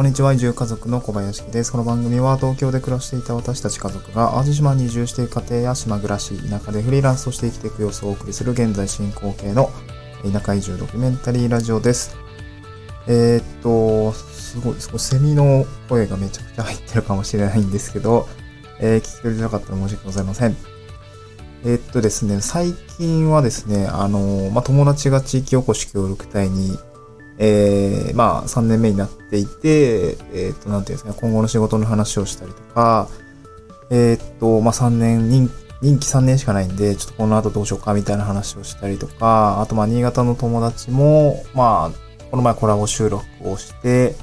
こんにちは、移住家族の小林です。この番組は東京で暮らしていた私たち家族が淡路島に移住している家庭や島暮らし、田舎でフリーランスとして生きていく様子をお送りする現在進行形の田舎移住ドキュメンタリーラジオです。えー、っと、すごい、少しセミの声がめちゃくちゃ入ってるかもしれないんですけど、えー、聞き取りづらかったら申し訳ございません。えー、っとですね、最近はですね、あの、まあ、友達が地域おこし協力隊にえー、まあ、3年目になっていて、えっ、ー、と、なんていうんですか、今後の仕事の話をしたりとか、えっ、ー、と、まあ、3年、任期3年しかないんで、ちょっとこの後どうしようかみたいな話をしたりとか、あと、ま、新潟の友達も、まあ、この前コラボ収録をして、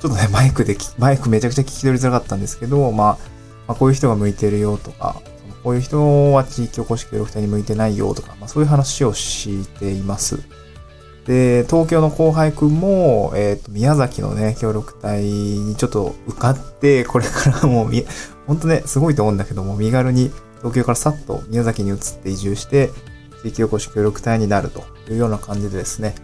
ちょっとね、マイクで、マイクめちゃくちゃ聞き取りづらかったんですけど、まあ、まあ、こういう人が向いてるよとか、こういう人は地域おこし協力隊に向いてないよとか、まあ、そういう話をしています。で、東京の後輩くんも、えっ、ー、と、宮崎のね、協力隊にちょっと受かって、これからもうみ、ほんとね、すごいと思うんだけども、身軽に東京からさっと宮崎に移って移住して、地域おこし協力隊になるというような感じでですね、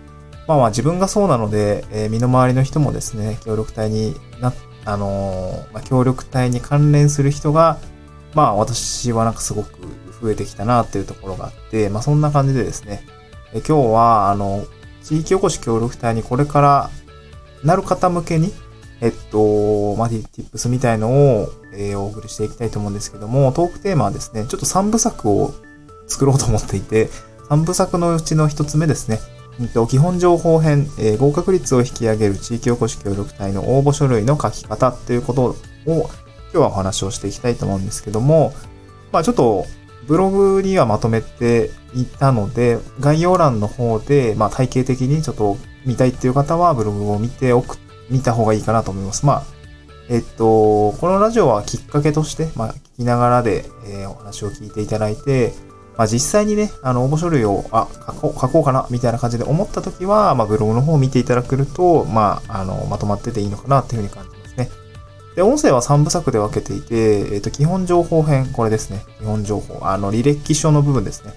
まあまあ自分がそうなので、えー、身の回りの人もですね、協力隊にな、あのー、まあ、協力隊に関連する人が、まあ私はなんかすごく増えてきたなっていうところがあって、まあそんな感じでですね、え今日は、あの、地域おこし協力隊にこれからなる方向けに、えっと、マディティップスみたいのを、えー、お送りしていきたいと思うんですけども、トークテーマはですね、ちょっと3部作を作ろうと思っていて、3部作のうちの1つ目ですね、えっと、基本情報編、えー、合格率を引き上げる地域おこし協力隊の応募書類の書き方ということを今日はお話をしていきたいと思うんですけども、まあちょっとブログにはまとめていたので、概要欄の方で、まあ体系的にちょっと見たいっていう方はブログを見ておく、見た方がいいかなと思います。まあ、えっと、このラジオはきっかけとして、まあ聞きながらで、えー、お話を聞いていただいて、まあ実際にね、あの、応募書類を、あ、書こう、書こうかな、みたいな感じで思った時は、まあブログの方を見ていただけると、まあ、あの、まとまってていいのかなっていうふうに感じます。で、音声は3部作で分けていて、えっ、ー、と、基本情報編、これですね。基本情報。あの、履歴書の部分ですね。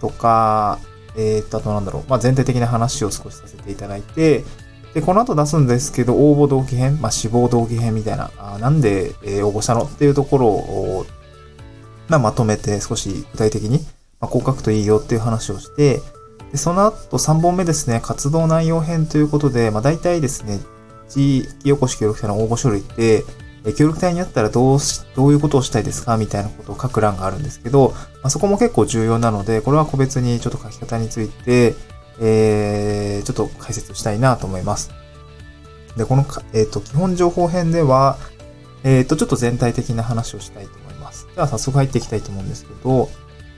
とか、えっ、ー、と、あとなんだろう。まあ、全体的な話を少しさせていただいて、で、この後出すんですけど、応募動機編、まあ、死亡動機編みたいな、あなんで、え、応募したのっていうところを、まあ、まとめて少し具体的に、まあ、こう書くといいよっていう話をして、で、その後3本目ですね、活動内容編ということで、まあ、大体ですね、地域おこし協力隊の応募書類って、協力隊にあったらどうし、どういうことをしたいですかみたいなことを書く欄があるんですけど、まあ、そこも結構重要なので、これは個別にちょっと書き方について、えー、ちょっと解説したいなと思います。で、この、えっ、ー、と、基本情報編では、えっ、ー、と、ちょっと全体的な話をしたいと思います。では、早速入っていきたいと思うんですけど、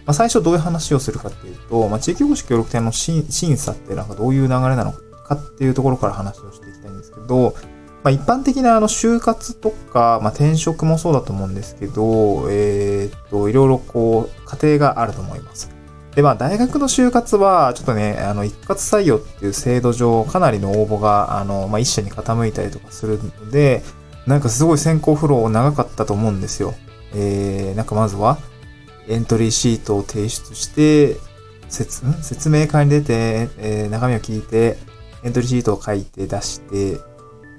まあ、最初どういう話をするかっていうと、まあ、地域おこし協力隊の審査ってなんかどういう流れなのかかっていうところから話をしていきたいんですけど、まあ、一般的なあの就活とか、まあ、転職もそうだと思うんですけど、えー、っと、いろいろこう、過程があると思います。で、まあ、大学の就活は、ちょっとね、あの、一括採用っていう制度上、かなりの応募が、あの、まあ、一社に傾いたりとかするので、なんかすごい選考フロー長かったと思うんですよ。えー、なんかまずは、エントリーシートを提出して、説、説明会に出て、えー、中身を聞いて、エントリーシートを書いて出して、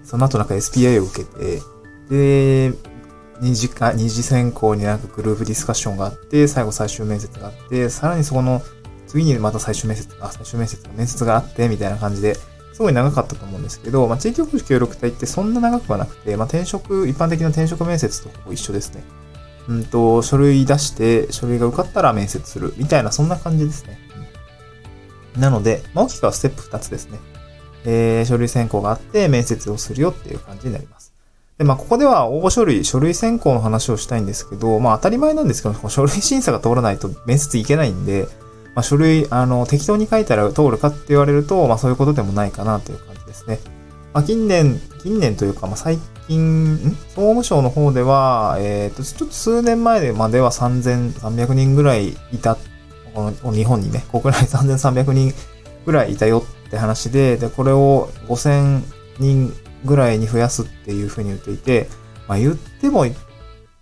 その後なんか SPI を受けて、で、二次か、二次選考になんかグループディスカッションがあって、最後最終面接があって、さらにそこの次にまた最終面接、あ、最終面接、面接があって、みたいな感じで、すごい長かったと思うんですけど、まあ、地域おこし協力隊ってそんな長くはなくて、まあ、転職、一般的な転職面接とほぼ一緒ですね。うんと、書類出して、書類が受かったら面接する、みたいな、そんな感じですね。うん、なので、まあ、大きくはステップ2つですね。え、書類選考があって面接をするよっていう感じになります。で、まあ、ここでは応募書類、書類選考の話をしたいんですけど、まあ、当たり前なんですけど、書類審査が通らないと面接いけないんで、まあ、書類、あの、適当に書いたら通るかって言われると、まあ、そういうことでもないかなという感じですね。まあ、近年、近年というか、まあ、最近、総務省の方では、えっ、ー、と、ちょっと数年前までは3300人ぐらいいた、この日本にね、国内3300人ぐらいいたよっって話で、で、これを5000人ぐらいに増やすっていうふうに言っていて、まあ言っても、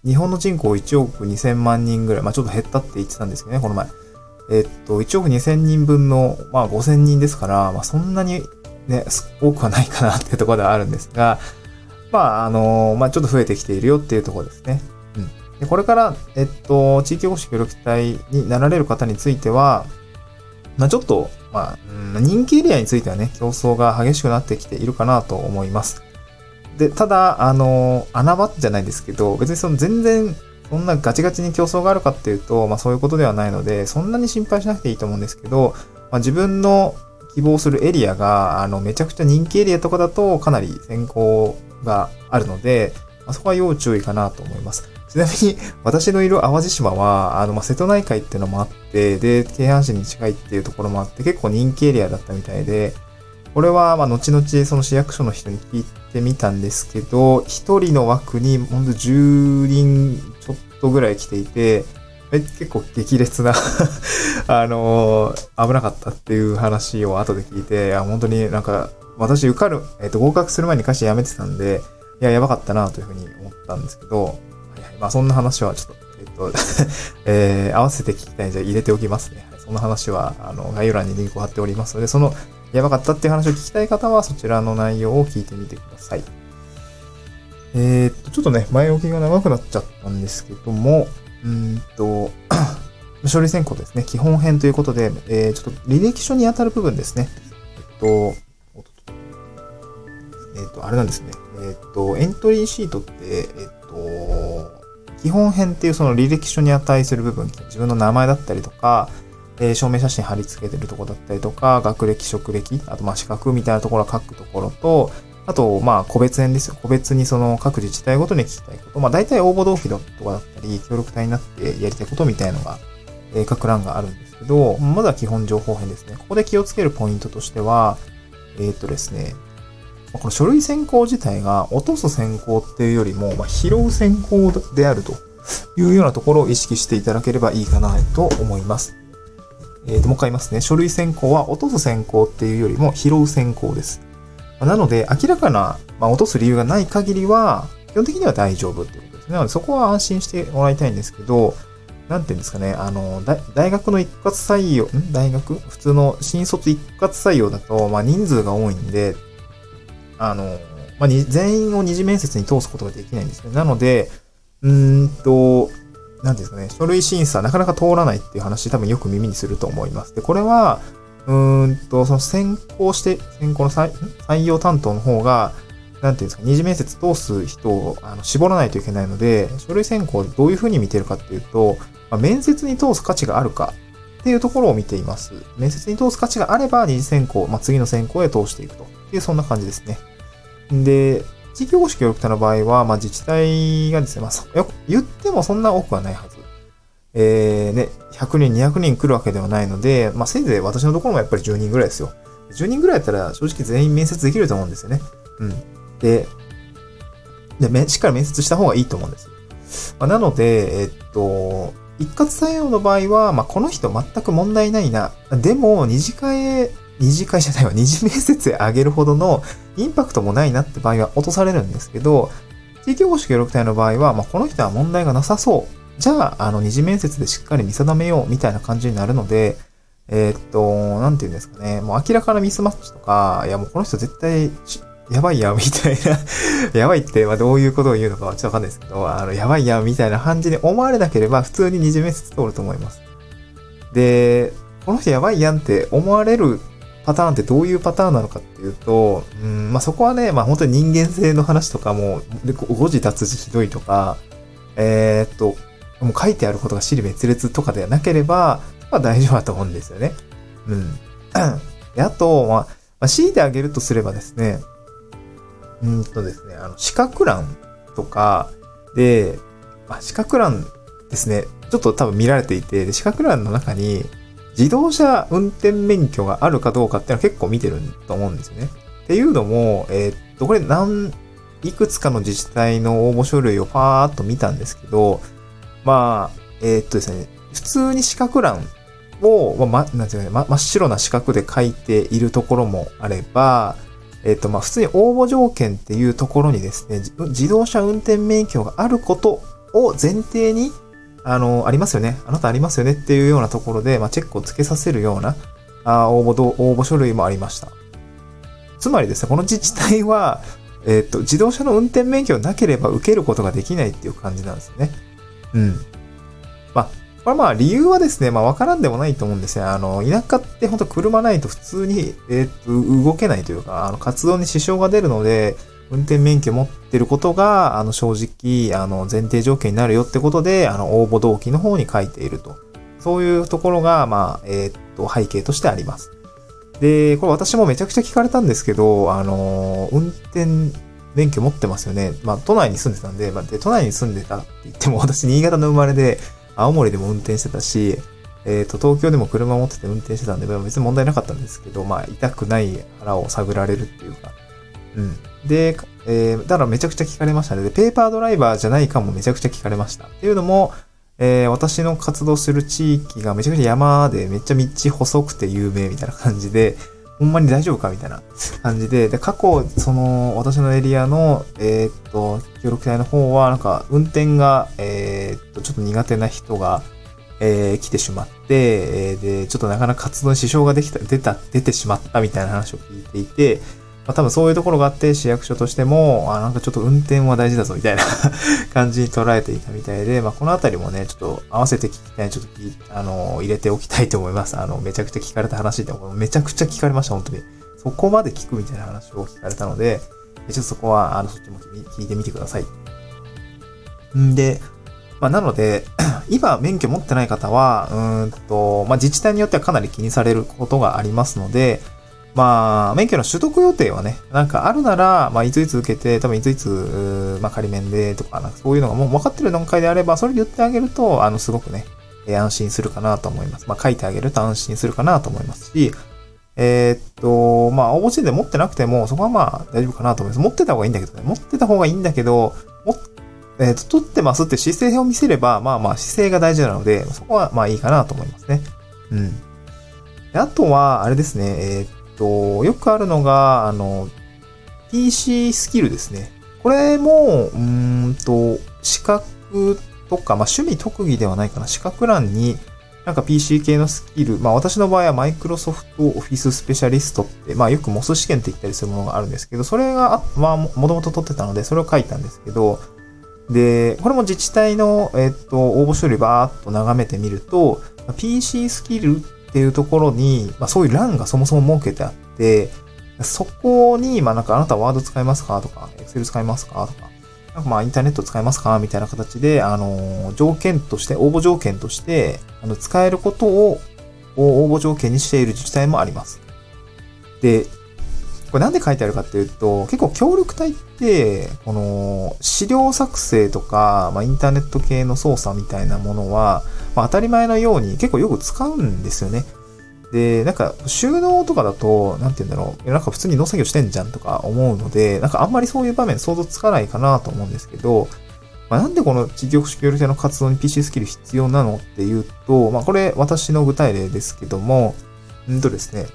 日本の人口1億2000万人ぐらい、まあちょっと減ったって言ってたんですけどね、この前。えっと、1億2000人分の、まあ5000人ですから、まあそんなにね、多くはないかなっていうところではあるんですが、まあ、あのまあ、ちょっと増えてきているよっていうところですね。うん。で、これから、えっと、地域保守協力隊になられる方については、まあ、ちょっと、まあ、うん、人気エリアについてはね、競争が激しくなってきているかなと思います。で、ただ、あの、穴場じゃないですけど、別にその全然、そんなガチガチに競争があるかっていうと、まあそういうことではないので、そんなに心配しなくていいと思うんですけど、まあ、自分の希望するエリアが、あの、めちゃくちゃ人気エリアとかだと、かなり先行があるので、まあ、そこは要注意かなと思います。ちなみに、私のいる淡路島は、あの、まあ、瀬戸内海っていうのもあって、で、京阪市に近いっていうところもあって、結構人気エリアだったみたいで、これは、ま、後々その市役所の人に聞いてみたんですけど、一人の枠に、ほんと10人ちょっとぐらい来ていて、結構激烈な あのー、危なかったっていう話を後で聞いて、いや、本当になんか、私受かる、えっ、ー、と、合格する前に歌詞やめてたんで、いや、やばかったなというふうに思ったんですけど、まあそんな話はちょっと、えっ、と えー、合わせて聞きたいんで入れておきますね。そんな話は、あの、概要欄にリンクを貼っておりますので、その、やばかったっていう話を聞きたい方は、そちらの内容を聞いてみてください。えー、っと、ちょっとね、前置きが長くなっちゃったんですけども、うんと、処理選考ですね。基本編ということで、えー、ちょっと履歴書に当たる部分ですね。えっと、えっと、あれなんですね。えっと、エントリーシートって、えっと、基本編っていうその履歴書に値する部分、自分の名前だったりとか、えー、証明写真貼り付けてるとこだったりとか、学歴、職歴、あとまあ資格みたいなところを書くところと、あと、まあ、個別編ですよ。個別にその各自治体ごとに聞きたいこと。まあ、大体応募動機とかだったり、協力隊になってやりたいことみたいのが、えー、各欄があるんですけど、まずは基本情報編ですね。ここで気をつけるポイントとしては、えー、っとですね、この書類選考自体が落とす選考っていうよりも、まあ、拾う選考であるというようなところを意識していただければいいかなと思います。えー、と、もう一回言いますね。書類選考は落とす選考っていうよりも拾う選考です。なので、明らかな、まあ、落とす理由がない限りは、基本的には大丈夫っていうことですね。なので、そこは安心してもらいたいんですけど、なんていうんですかね、あの、大学の一括採用、ん？大学？普通の新卒一括採用だと、まあ、人数が多いんで、あの、まあ、全員を二次面接に通すことができないんですね。なので、うんと、なんですかね、書類審査なかなか通らないっていう話多分よく耳にすると思います。で、これは、うーんと、その先行して、先行の採用担当の方が、なんていうんですか、二次面接通す人をあの絞らないといけないので、書類選考でどういうふうに見てるかっていうと、まあ、面接に通す価値があるかっていうところを見ています。面接に通す価値があれば、二次選考、まあ、次の選考へ通していくという、そんな感じですね。で、地域保守協力隊の場合は、まあ、自治体がですね、まあ、言ってもそんな多くはないはず。えー、ね、100人、200人来るわけではないので、まあ、せいぜい私のところもやっぱり10人ぐらいですよ。10人ぐらいやったら正直全員面接できると思うんですよね。うん。で、で、しっかり面接した方がいいと思うんです。まあ、なので、えっと、一括採用の場合は、まあ、この人全く問題ないな。でも、二次会、二次会じゃないわ、二次面接へ上げるほどのインパクトもないなって場合は落とされるんですけど、地域保守協力隊の場合は、まあ、この人は問題がなさそうじゃあ、あの、二次面接でしっかり見定めようみたいな感じになるので、えー、っと、なんて言うんですかね。もう明らかなミスマッチとか、いやもうこの人絶対、やばいや、みたいな やばいって、まあどういうことを言うのかはちょっとわかんないですけど、あの、やばいやん、みたいな感じに思われなければ、普通に二次面接通ると思います。で、この人やばいやんって思われるパターンってどういうパターンなのかっていうと、うん、まあそこはね、まあ本当に人間性の話とかも、誤字脱字ひどいとか、えー、っと、もう書いてあることが尻滅裂とかではなければ、まあ大丈夫だと思うんですよね。うん。であと、まあ、まあ、強いてあげるとすればですね、うんとですね、あの、資格欄とかで、まあ、資格欄ですね、ちょっと多分見られていて、で資格欄の中に、自動車運転免許があるかどうかっていうのは結構見てると思うんですよね。っていうのも、えー、っと、これ何、いくつかの自治体の応募書類をパーっと見たんですけど、まあ、えー、っとですね、普通に四角欄を、ま、なんていうま、真っ白な四角で書いているところもあれば、えっと、まあ、普通に応募条件っていうところにですね、自動車運転免許があることを前提に、あの、ありますよね。あなたありますよねっていうようなところで、まあ、チェックをつけさせるような、あ応募、応募書類もありました。つまりですね、この自治体は、えっ、と、自動車の運転免許なければ受けることができないっていう感じなんですよね。うん。まあ、これまあ理由はですね、まあわからんでもないと思うんですよ。あの、田舎って本当車ないと普通に、えっ、と、動けないというか、あの、活動に支障が出るので、運転免許持ってることが、あの、正直、あの、前提条件になるよってことで、あの、応募動機の方に書いていると。そういうところが、まあ、えっ、と、背景としてあります。で、これ私もめちゃくちゃ聞かれたんですけど、あの、運転免許持ってますよね。まあ、都内に住んでたんで、まあ、で、都内に住んでたって言っても、私、新潟の生まれで、青森でも運転してたし、えっ、ー、と、東京でも車持ってて運転してたんで、別に問題なかったんですけど、まあ、痛くない腹を探られるっていうか、うん。で、えー、だからめちゃくちゃ聞かれましたね。で、ペーパードライバーじゃないかもめちゃくちゃ聞かれました。っていうのも、えー、私の活動する地域がめちゃくちゃ山でめっちゃ道細くて有名みたいな感じで、ほんまに大丈夫かみたいな 感じで、で、過去、その、私のエリアの、えー、っと、協力隊の方は、なんか、運転が、えー、っと、ちょっと苦手な人が、えー、来てしまって、えー、で、ちょっとなかなか活動に支障ができた、出た、出てしまったみたいな話を聞いていて、まあ、多分そういうところがあって市役所としても、あ、なんかちょっと運転は大事だぞみたいな 感じに捉えていたみたいで、まあ、このあたりもね、ちょっと合わせて聞きたい、ちょっとあの、入れておきたいと思います。あの、めちゃくちゃ聞かれた話で、めちゃくちゃ聞かれました、本当に。そこまで聞くみたいな話を聞かれたので、ちょっとそこは、あの、そっちも聞いてみてください。んで、まあ、なので、今免許持ってない方は、うんと、まあ、自治体によってはかなり気にされることがありますので、まあ、免許の取得予定はね、なんかあるなら、まあ、いついつ受けて、多分いついつ、まあ、仮免でとか、なんかそういうのがもう分かってる段階であれば、それ言ってあげると、あの、すごくね、え安心するかなと思います。まあ、書いてあげると安心するかなと思いますし、えー、っと、まあ、応募してで持ってなくても、そこはまあ、大丈夫かなと思います。持ってた方がいいんだけどね。持ってた方がいいんだけど、も、えー、っと、取ってますって姿勢を見せれば、まあまあ、姿勢が大事なので、そこはまあいいかなと思いますね。うん。あとは、あれですね、えー、っと、よくあるのが、あの、PC スキルですね。これも、うんと、資格とか、まあ、趣味特技ではないかな。資格欄に、なんか PC 系のスキル、まあ私の場合はマイクロソフトオフィススペシャリストって、まあよくモス試験って言ったりするものがあるんですけど、それが、まあもともと取ってたので、それを書いたんですけど、で、これも自治体の、えっと、応募書類バーっと眺めてみると、PC スキルっていうところに、まあ、そういう欄がそもそも設けてあって、そこに、まあなんかあなたワード使いますか？とか、Excel 使いますか？とか、なんかまあインターネット使いますか？みたいな形で、あの、条件として、応募条件として、あの、使えることを応募条件にしている自治体もあります。で、これなんで書いてあるかっていうと、結構協力隊って、この資料作成とか、まあ、インターネット系の操作みたいなものは、まあ、当たり前のように結構よく使うんですよね。で、なんか収納とかだと、なんて言うんだろう、なんか普通に農作業してんじゃんとか思うので、なんかあんまりそういう場面想像つかないかなと思うんですけど、まあ、なんでこの地域協力隊の活動に PC スキル必要なのっていうと、まあこれ私の具体例ですけども、んとですね、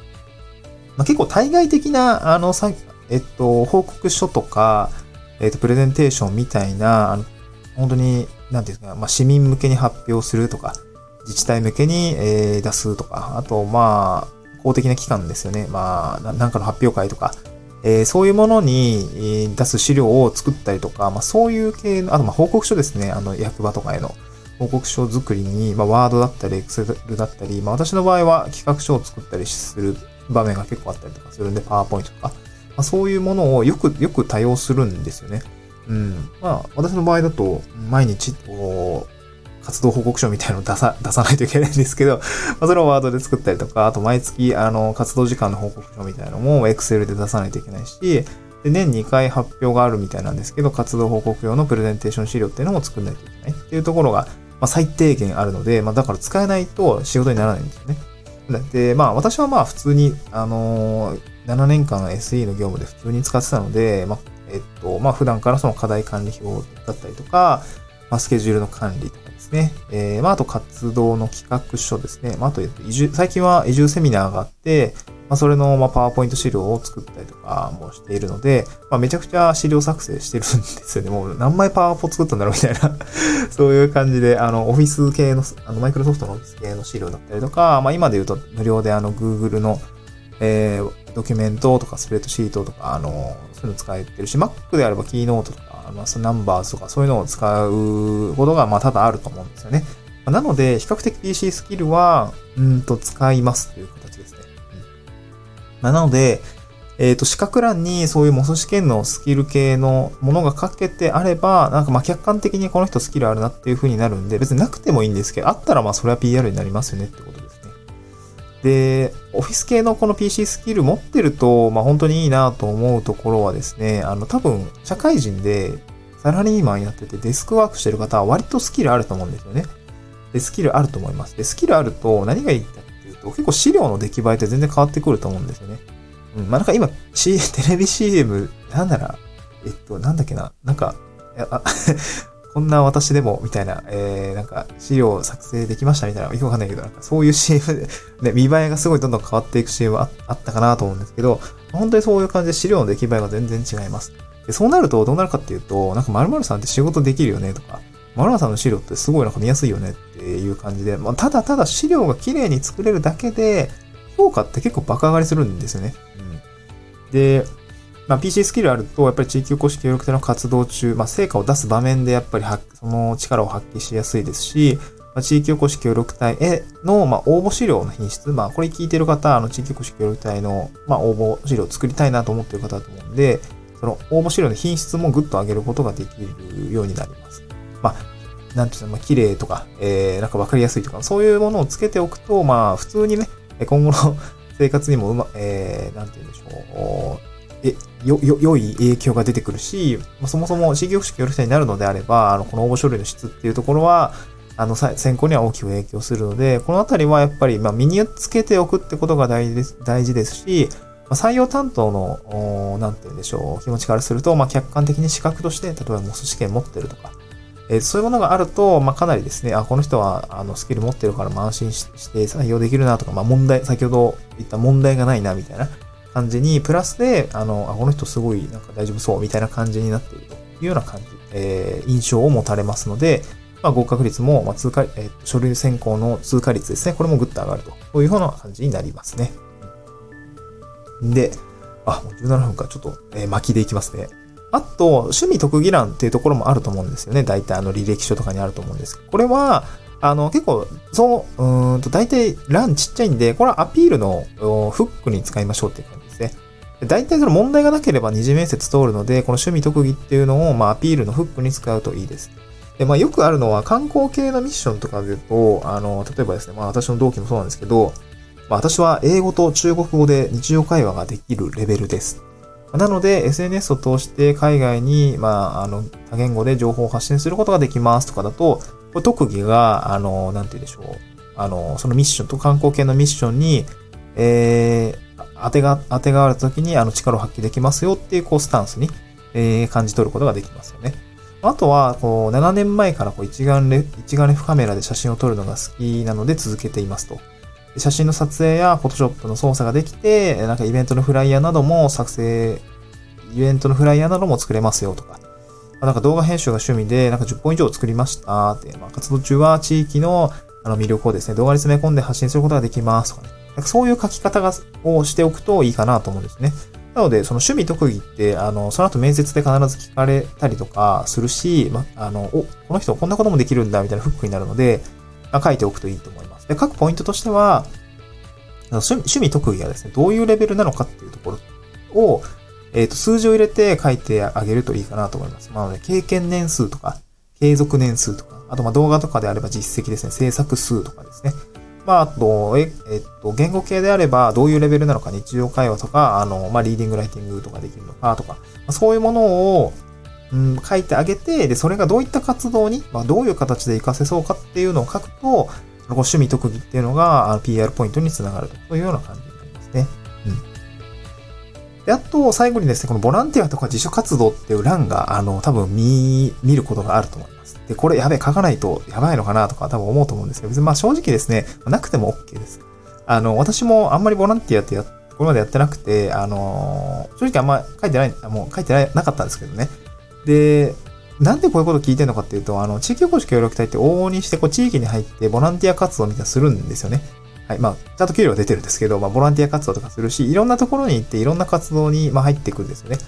まあ、結構対外的な、あの、さえっと、報告書とか、えっと、プレゼンテーションみたいな、あの本当に、なんていうんですか、まあ、市民向けに発表するとか、自治体向けに、えー、出すとか、あと、まあ、公的な機関ですよね。まあ、なんかの発表会とか、えー、そういうものに出す資料を作ったりとか、まあ、そういう系の、あと、まあ、報告書ですね。あの、役場とかへの報告書作りに、まあ、ワードだったり、エクセルだったり、まあ、私の場合は企画書を作ったりする場面が結構あったりとかするんで、パワーポイントとか、まあ、そういうものをよく、よく多用するんですよね。うん。まあ、私の場合だと、毎日、こう、活動報告書みたいなのを出さ、出さないといけないんですけど、まあ、それをワードで作ったりとか、あと毎月、あの、活動時間の報告書みたいなのも Excel で出さないといけないし、で、年2回発表があるみたいなんですけど、活動報告用のプレゼンテーション資料っていうのも作んないといけないっていうところが、まあ、最低限あるので、まあ、だから使えないと仕事にならないんですよね。で、まあ私はまあ普通に、あのー、7年間 SE の業務で普通に使ってたので、まあ、えっと、まあ普段からその課題管理表だったりとか、まあ、スケジュールの管理とかですね。えー、まああと活動の企画書ですね。まああと移住、最近は移住セミナーがあって、まあそれのまあパワーポイント資料を作ったりとかもしているので、まあめちゃくちゃ資料作成してるんですよね。もう何枚パワーポ作ったんだろうみたいな そういう感じで、あの、オフィス系の、あの、マイクロソフトのオフィス系の資料だったりとか、まあ今で言うと無料であの、Google の、えー、ドキュメントとかスプレッドシートとか、あの、そういうの使えてるし、Mac であればキーノートとか、まあ、ナンバーズとかそういうのを使うことが、まあ、多々あると思うんですよね。なので、比較的 PC スキルは、うんと使いますという形ですね。なので、えっ、ー、と、資格欄にそういうモス試験のスキル系のものが書けてあれば、なんかまあ客観的にこの人スキルあるなっていう風になるんで、別になくてもいいんですけど、あったらまあそれは PR になりますよねってことで。オフィス系のこの PC スキル持ってると、まあ本当にいいなと思うところはですね、あの多分社会人でサラリーマンやっててデスクワークしてる方は割とスキルあると思うんですよね。で、スキルあると思います。で、スキルあると何がいいかっていうと、結構資料の出来栄えって全然変わってくると思うんですよね。うん、まあ、なんか今、C、テレビ CM、なんなら、えっと、なんだっけな、なんか、あこんな私でも、みたいな、えー、なんか、資料を作成できましたみたいな、よくわかんないけど、なんかそういう CM で、ね、見栄えがすごいどんどん変わっていく CM ああったかなと思うんですけど、本当にそういう感じで資料の出来栄えが全然違います。でそうなるとどうなるかっていうと、なんか〇〇さんって仕事できるよねとか、〇〇さんの資料ってすごいなんか見やすいよねっていう感じで、まあ、ただただ資料が綺麗に作れるだけで、評価って結構爆上がりするんですよね。うん、で、まあ、PC スキルあると、やっぱり地域おこし協力隊の活動中、まあ、成果を出す場面でやっぱりその力を発揮しやすいですし、まあ、地域おこし協力隊への、まあ、応募資料の品質、まあ、これ聞いてる方、あの、地域おこし協力隊の、まあ、応募資料を作りたいなと思ってる方だと思うんで、その応募資料の品質もぐっと上げることができるようになります。まあ、なんていうの、まあ、綺麗とか、えー、なんかわかりやすいとか、そういうものをつけておくと、まあ、普通にね、今後の 生活にもうま、えー、なんて言うんでしょう。え、よ、よ、良い影響が出てくるし、ま、そもそも地域福祉協力者になるのであれば、あの、この応募書類の質っていうところは、あの、選考には大きく影響するので、このあたりはやっぱり、まあ、身につけておくってことが大事です、大事ですし、ま、採用担当の、なんて言うんでしょう、気持ちからすると、まあ、客観的に資格として、例えばモス試験持ってるとか、えー、そういうものがあると、まあ、かなりですね、あ、この人は、あの、スキル持ってるから、ま、安心して採用できるなとか、まあ、問題、先ほど言った問題がないな、みたいな感じに、プラスで、あの、あ、この人すごい、なんか大丈夫そう、みたいな感じになっているというような感じ、えー、印象を持たれますので、まあ、合格率も、まあ、通過、えー、書類選考の通過率ですね。これもぐっと上がると。こういうような感じになりますね。で、あ、もう17分か、ちょっと、えー、巻きでいきますね。あと、趣味特技欄っていうところもあると思うんですよね。大体あの履歴書とかにあると思うんですけど。これは、あの、結構、そう、うんと、大体欄ちっちゃいんで、これはアピールのフックに使いましょうっていう感じ。大体その問題がなければ二次面接通るので、この趣味特技っていうのを、まあ、アピールのフックに使うといいです。で、まあ、よくあるのは観光系のミッションとかで言うと、あの、例えばですね、まあ、私の同期もそうなんですけど、まあ、私は英語と中国語で日常会話ができるレベルです。なので、SNS を通して海外に、まあ、あの、多言語で情報を発信することができますとかだと、これ特技が、あの、なんて言うでしょう。あの、そのミッションと観光系のミッションに、えー、当てが、当てがあるときに、あの、力を発揮できますよっていう、こう、スタンスに、えー、感じ取ることができますよね。あとは、こう、7年前からこう一眼レ、一眼レフカメラで写真を撮るのが好きなので続けていますと。写真の撮影や Photoshop の操作ができて、なんかイベントのフライヤーなども作成、イベントのフライヤーなども作れますよとか。なんか動画編集が趣味で、なんか10本以上作りましたって、まあ、活動中は地域のあの魅力をですね、動画に詰め込んで発信することができますとかね。そういう書き方がをしておくといいかなと思うんですね。なので、その趣味特技って、あの、その後面接で必ず聞かれたりとかするし、ま、あの、お、この人こんなこともできるんだみたいなフックになるので、ま、書いておくといいと思います。で、書くポイントとしては、趣趣味特技がですね、どういうレベルなのかっていうところを、えっ、ー、と、数字を入れて書いてあげるといいかなと思います。なので、経験年数とか、継続年数とか、あと、ま、動画とかであれば実績ですね、制作数とかですね。まあ、あと、え、えっと、言語系であれば、どういうレベルなのか、日常会話とか、あの、まあ、リーディング、ライティングとかできるのかとか、そういうものを、うん、書いてあげて、で、それがどういった活動に、まあ、どういう形で活かせそうかっていうのを書くと、その趣味特技っていうのが、あの PR ポイントにつながると。そういうような感じになりますね。うん。で、あと、最後にですね、このボランティアとか自主活動っていう欄が、あの、多分見、見ることがあると思います。で、これやべえ、書かないとやばいのかなとか多分思うと思うんですけど、別にまあ正直ですね、なくても OK です。あの、私もあんまりボランティアってや、これまでやってなくて、あの正直あんま書いてない、もう書いてなかったんですけどね。で、なんでこういうこと聞いてるのかっていうと、あの、地域おこし協力隊って往々にして、こう、地域に入ってボランティア活動みたいなするんですよね。はい。まあ、ちゃんと給料は出てるんですけど、まあ、ボランティア活動とかするし、いろんなところに行って、いろんな活動に、まあ、入っていくんですよね。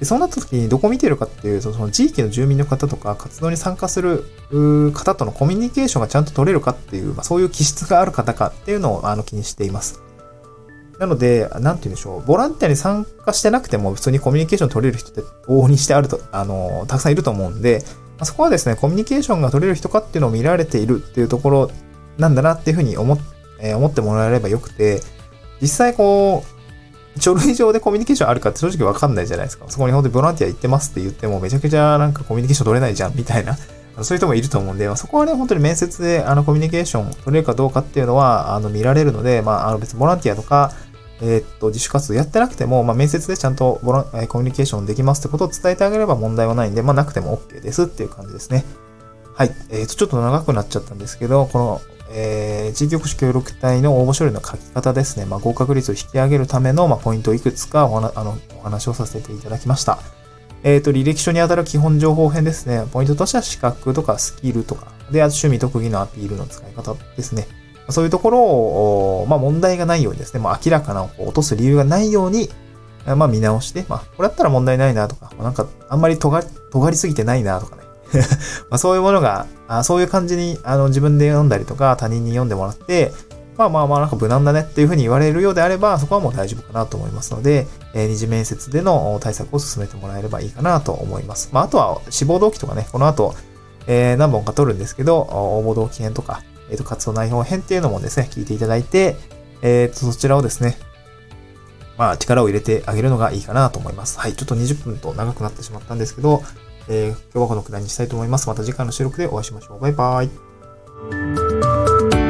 でそうなった時にどこ見てるかっていうと、その地域の住民の方とか、活動に参加する方とのコミュニケーションがちゃんと取れるかっていう、まあ、そういう気質がある方かっていうのをあの気にしています。なので、なんて言うんでしょう。ボランティアに参加してなくても普通にコミュニケーション取れる人って往々にしてあると、あの、たくさんいると思うんで、あそこはですね、コミュニケーションが取れる人かっていうのを見られているっていうところなんだなっていうふうに思,、えー、思ってもらえればよくて、実際こう、書類上でコミュニケーションあるかって正直わかんないじゃないですか。そこに本当にボランティア行ってますって言ってもめちゃくちゃなんかコミュニケーション取れないじゃんみたいな、そういう人もいると思うんで、ま、そこはね、本当に面接であのコミュニケーション取れるかどうかっていうのはあの見られるので、まあ、あの別にボランティアとか、えー、っと、自主活動やってなくても、まあ、面接でちゃんとボラ、えコミュニケーションできますってことを伝えてあげれば問題はないんで、まあ、なくても OK ですっていう感じですね。はい。えー、と、ちょっと長くなっちゃったんですけど、この、えー、地域おこし協力隊の応募書類の書き方ですね。まあ、合格率を引き上げるための、まあ、ポイントをいくつかおあのお話をさせていただきました。えっ、ー、と、履歴書にあたる基本情報編ですね。ポイントとしては資格とかスキルとか、で、あと趣味特技のアピールの使い方ですね。そういうところを、まあ問題がないようにですね、まあ明らかな落とす理由がないように、まあ見直して、まあこれだったら問題ないなとか、まあ、なんかあんまり尖尖りすぎてないなとかね。まそういうものが、あそういう感じにあの自分で読んだりとか他人に読んでもらって、まあまあまあなんか無難だねっていうふうに言われるようであれば、そこはもう大丈夫かなと思いますので、えー、二次面接での対策を進めてもらえればいいかなと思います。まああとは志望動機とかね、この後、えー、何本か取るんですけど、応募動機編とか、えっ、ー、と、活動内容編っていうのもですね、聞いていただいて、えっ、ー、と、そちらをですね、まあ、力を入れてあげるのがいいかなと思います。はい、ちょっと20分と長くなってしまったんですけど、えー、今日はこのくらいにしたいと思います。また次回の収録でお会いしましょう。バイバイ。